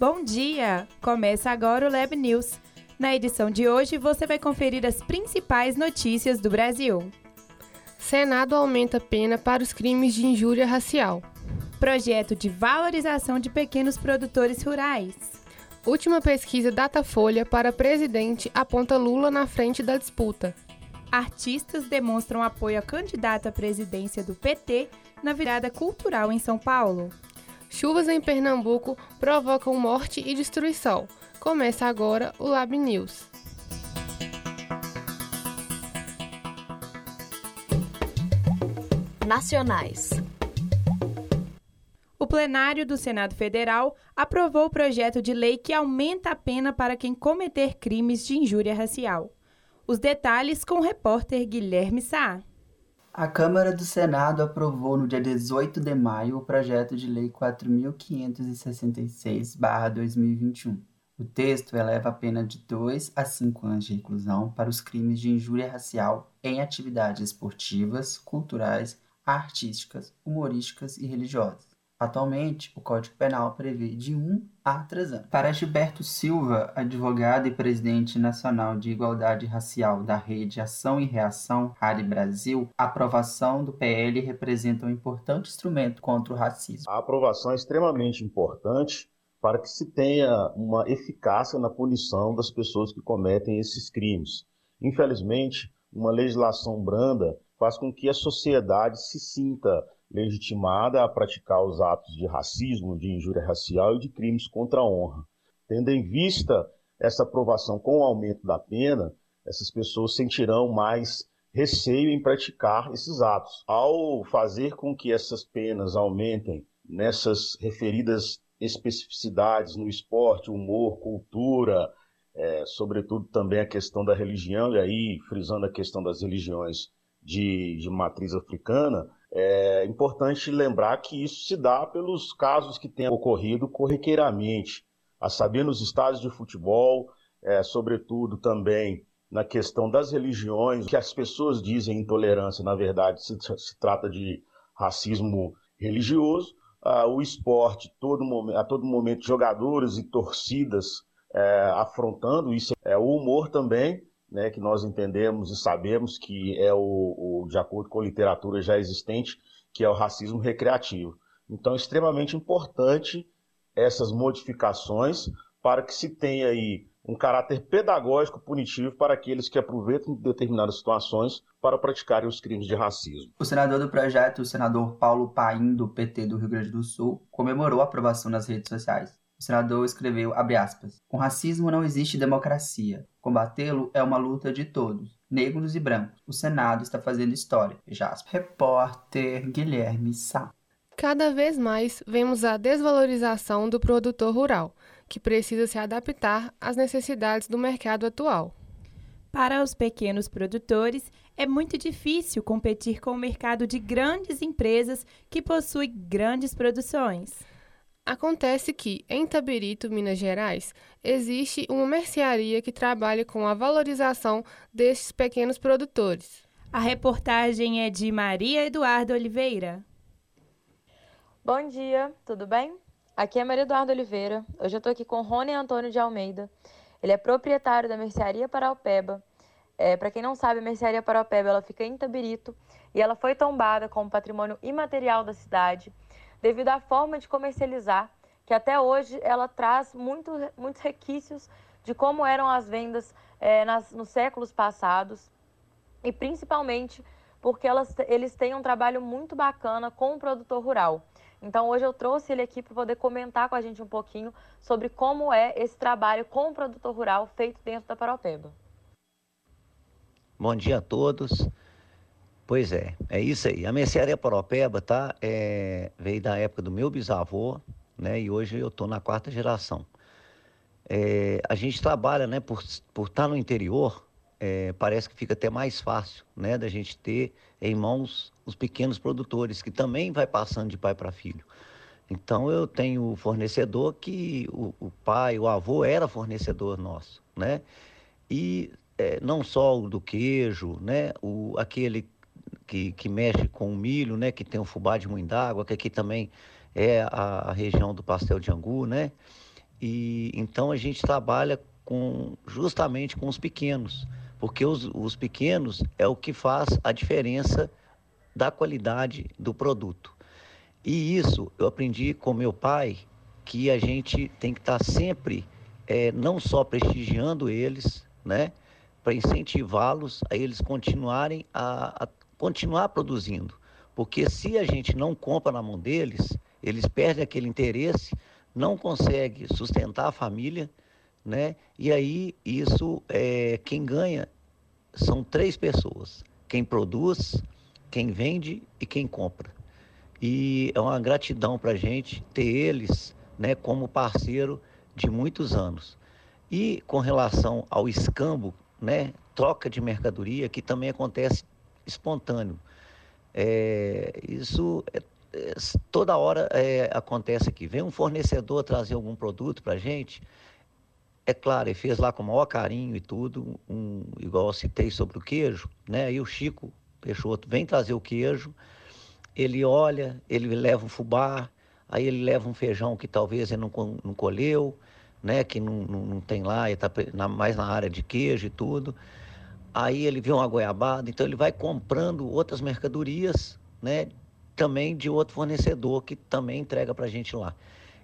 Bom dia! Começa agora o Lab News. Na edição de hoje, você vai conferir as principais notícias do Brasil. Senado aumenta pena para os crimes de injúria racial. Projeto de valorização de pequenos produtores rurais. Última pesquisa Datafolha para presidente aponta Lula na frente da disputa. Artistas demonstram apoio a candidato à presidência do PT na virada cultural em São Paulo. Chuvas em Pernambuco provocam morte e destruição. Começa agora o Lab News. Nacionais. O plenário do Senado Federal aprovou o projeto de lei que aumenta a pena para quem cometer crimes de injúria racial. Os detalhes com o repórter Guilherme Sá. A Câmara do Senado aprovou no dia 18 de maio o projeto de lei 4566/2021. O texto eleva a pena de 2 a 5 anos de reclusão para os crimes de injúria racial em atividades esportivas, culturais, artísticas, humorísticas e religiosas. Atualmente, o Código Penal prevê de 1 a 3 anos. Para Gilberto Silva, advogado e presidente nacional de Igualdade Racial da Rede Ação e Reação Rari Brasil, a aprovação do PL representa um importante instrumento contra o racismo. A aprovação é extremamente importante para que se tenha uma eficácia na punição das pessoas que cometem esses crimes. Infelizmente, uma legislação branda faz com que a sociedade se sinta legitimada a praticar os atos de racismo, de injúria racial e de crimes contra a honra. Tendo em vista essa aprovação com o aumento da pena, essas pessoas sentirão mais receio em praticar esses atos. Ao fazer com que essas penas aumentem nessas referidas especificidades no esporte, humor, cultura, é, sobretudo também a questão da religião, e aí frisando a questão das religiões de, de matriz africana, é importante lembrar que isso se dá pelos casos que têm ocorrido corriqueiramente, a saber nos estádios de futebol, é, sobretudo também na questão das religiões, que as pessoas dizem intolerância, na verdade se, se trata de racismo religioso, ah, o esporte todo a todo momento jogadores e torcidas é, afrontando isso, é o humor também, né, que nós entendemos e sabemos que é o, o, de acordo com a literatura já existente, que é o racismo recreativo. Então, é extremamente importante essas modificações para que se tenha aí um caráter pedagógico punitivo para aqueles que aproveitam de determinadas situações para praticarem os crimes de racismo. O senador do projeto, o senador Paulo Paim, do PT do Rio Grande do Sul, comemorou a aprovação nas redes sociais. O senador escreveu, aspas, com racismo não existe democracia. Combatê-lo é uma luta de todos, negros e brancos. O Senado está fazendo história. Repórter Guilherme Sá. Cada vez mais vemos a desvalorização do produtor rural, que precisa se adaptar às necessidades do mercado atual. Para os pequenos produtores, é muito difícil competir com o mercado de grandes empresas que possuem grandes produções. Acontece que, em Tabirito, Minas Gerais, existe uma mercearia que trabalha com a valorização destes pequenos produtores. A reportagem é de Maria Eduarda Oliveira. Bom dia, tudo bem? Aqui é Maria Eduarda Oliveira. Hoje eu estou aqui com Rony Antônio de Almeida. Ele é proprietário da Mercearia Paraupeba. É, Para quem não sabe, a Mercearia Paraupeba ela fica em Tabirito e ela foi tombada como patrimônio imaterial da cidade devido à forma de comercializar, que até hoje ela traz muito, muitos requisitos de como eram as vendas é, nas, nos séculos passados e principalmente porque elas, eles têm um trabalho muito bacana com o produtor rural. Então hoje eu trouxe ele aqui para poder comentar com a gente um pouquinho sobre como é esse trabalho com o produtor rural feito dentro da Paropeba. Bom dia a todos. Pois é, é isso aí. A mercearia Paropeba tá, é, veio da época do meu bisavô, né? E hoje eu estou na quarta geração. É, a gente trabalha, né? Por, por estar tá no interior, é, parece que fica até mais fácil, né, da gente ter em mãos os pequenos produtores, que também vai passando de pai para filho. Então eu tenho fornecedor que o, o, pai, o avô era fornecedor nosso, né? E é, não só o do queijo, né? O, aquele que, que mexe com o milho, né? Que tem o fubá de muindágua, que aqui também é a, a região do pastel de angu, né? e então a gente trabalha com justamente com os pequenos, porque os, os pequenos é o que faz a diferença da qualidade do produto. E isso eu aprendi com meu pai, que a gente tem que estar tá sempre é, não só prestigiando eles, né, para incentivá-los a eles continuarem a, a continuar produzindo, porque se a gente não compra na mão deles, eles perdem aquele interesse, não conseguem sustentar a família, né? E aí isso é quem ganha são três pessoas: quem produz, quem vende e quem compra. E é uma gratidão para a gente ter eles, né, como parceiro de muitos anos. E com relação ao escambo, né, troca de mercadoria, que também acontece espontâneo. É, isso é, é, toda hora é, acontece aqui. Vem um fornecedor trazer algum produto para a gente, é claro, ele fez lá com o maior carinho e tudo, um, igual eu citei sobre o queijo, né? Aí o Chico Peixoto vem trazer o queijo, ele olha, ele leva um fubá, aí ele leva um feijão que talvez ele não, não colheu, né? Que não, não, não tem lá, está mais na área de queijo e tudo aí ele vê uma goiabada, então ele vai comprando outras mercadorias, né? Também de outro fornecedor que também entrega para a gente lá.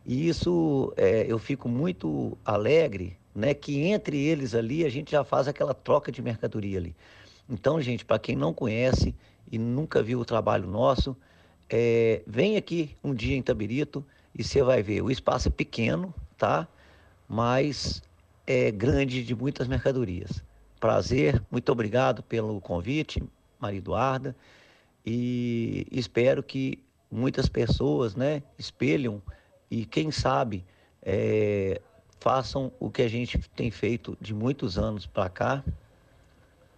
E isso é, eu fico muito alegre, né? Que entre eles ali a gente já faz aquela troca de mercadoria ali. Então, gente, para quem não conhece e nunca viu o trabalho nosso, é, vem aqui um dia em Tabirito e você vai ver. O espaço é pequeno, tá? Mas é grande de muitas mercadorias prazer, muito obrigado pelo convite, Maria Eduarda, e espero que muitas pessoas né, espelham e, quem sabe, é, façam o que a gente tem feito de muitos anos para cá,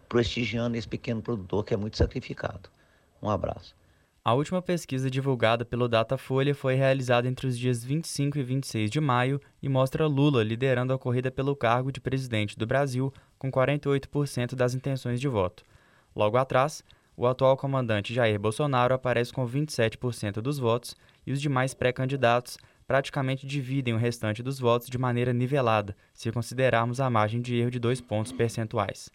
prestigiando esse pequeno produtor que é muito sacrificado. Um abraço. A última pesquisa divulgada pelo Datafolha foi realizada entre os dias 25 e 26 de maio e mostra Lula liderando a corrida pelo cargo de presidente do Brasil com 48% das intenções de voto. Logo atrás, o atual comandante Jair Bolsonaro aparece com 27% dos votos e os demais pré-candidatos praticamente dividem o restante dos votos de maneira nivelada, se considerarmos a margem de erro de dois pontos percentuais.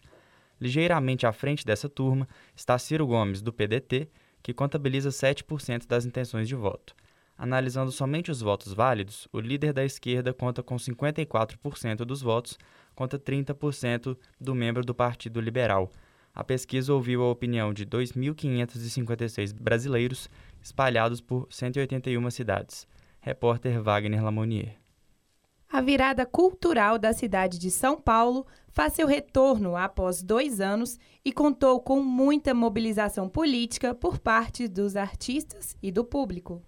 Ligeiramente à frente dessa turma está Ciro Gomes, do PDT, que contabiliza 7% das intenções de voto. Analisando somente os votos válidos, o líder da esquerda conta com 54% dos votos, contra 30% do membro do Partido Liberal. A pesquisa ouviu a opinião de 2.556 brasileiros espalhados por 181 cidades. Repórter Wagner Lamonier. A virada cultural da cidade de São Paulo faz seu retorno após dois anos e contou com muita mobilização política por parte dos artistas e do público.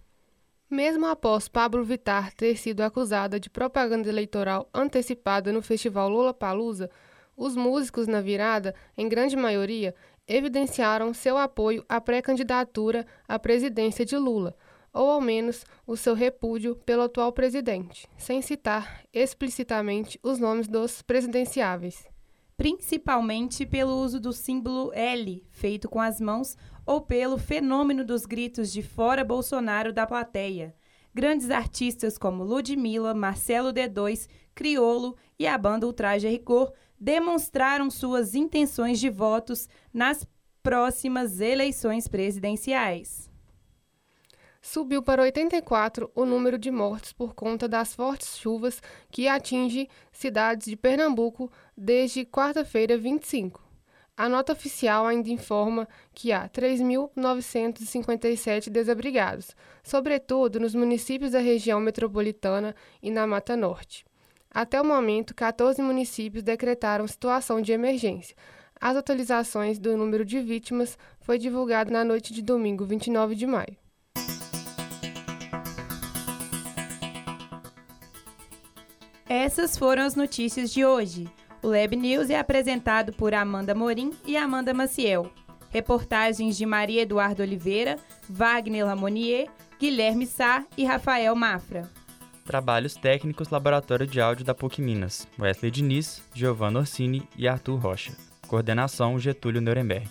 Mesmo após Pablo Vittar ter sido acusada de propaganda eleitoral antecipada no festival Lula Palusa, os músicos na virada, em grande maioria, evidenciaram seu apoio à pré-candidatura à presidência de Lula, ou ao menos o seu repúdio pelo atual presidente, sem citar explicitamente os nomes dos presidenciáveis. Principalmente pelo uso do símbolo L, feito com as mãos ou pelo fenômeno dos gritos de fora Bolsonaro da plateia. Grandes artistas como Ludmilla, Marcelo D2, Criolo e a banda Ultraje Rigor demonstraram suas intenções de votos nas próximas eleições presidenciais. Subiu para 84 o número de mortes por conta das fortes chuvas que atinge cidades de Pernambuco desde quarta-feira 25. A nota oficial ainda informa que há 3.957 desabrigados, sobretudo nos municípios da região metropolitana e na Mata Norte. Até o momento, 14 municípios decretaram situação de emergência. As atualizações do número de vítimas foi divulgado na noite de domingo, 29 de maio. Essas foram as notícias de hoje. O Lab News é apresentado por Amanda Morim e Amanda Maciel. Reportagens de Maria Eduardo Oliveira, Wagner Lamonier, Guilherme Sá e Rafael Mafra. Trabalhos técnicos Laboratório de Áudio da PUC Minas. Wesley Diniz, Giovanna Orsini e Arthur Rocha. Coordenação Getúlio Nuremberg.